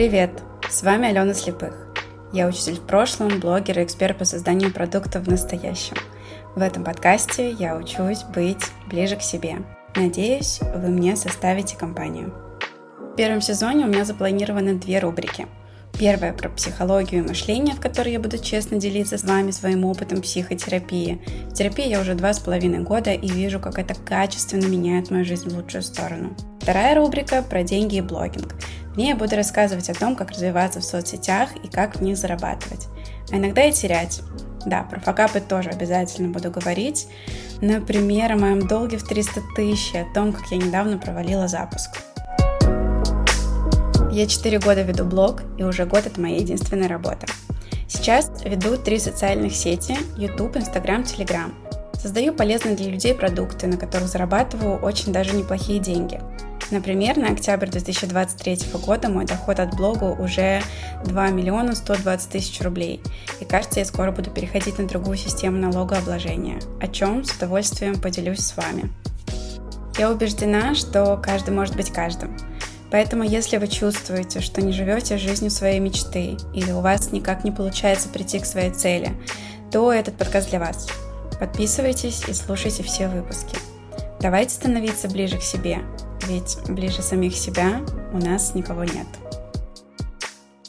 Привет! С вами Алена Слепых. Я учитель в прошлом, блогер и эксперт по созданию продуктов в настоящем. В этом подкасте я учусь быть ближе к себе. Надеюсь, вы мне составите компанию. В первом сезоне у меня запланированы две рубрики. Первая про психологию и мышление, в которой я буду честно делиться с вами своим опытом психотерапии. В терапии я уже два с половиной года и вижу, как это качественно меняет мою жизнь в лучшую сторону. Вторая рубрика про деньги и блогинг. В ней я буду рассказывать о том, как развиваться в соцсетях и как в них зарабатывать. А иногда и терять. Да, про факапы тоже обязательно буду говорить. Например, о моем долге в 300 тысяч о том, как я недавно провалила запуск. Я 4 года веду блог, и уже год это моя единственная работа. Сейчас веду три социальных сети – YouTube, Instagram, Telegram. Создаю полезные для людей продукты, на которых зарабатываю очень даже неплохие деньги – Например, на октябрь 2023 года мой доход от блога уже 2 миллиона 120 тысяч рублей. И кажется, я скоро буду переходить на другую систему налогообложения, о чем с удовольствием поделюсь с вами. Я убеждена, что каждый может быть каждым. Поэтому, если вы чувствуете, что не живете жизнью своей мечты или у вас никак не получается прийти к своей цели, то этот подкаст для вас. Подписывайтесь и слушайте все выпуски. Давайте становиться ближе к себе, ведь ближе самих себя у нас никого нет.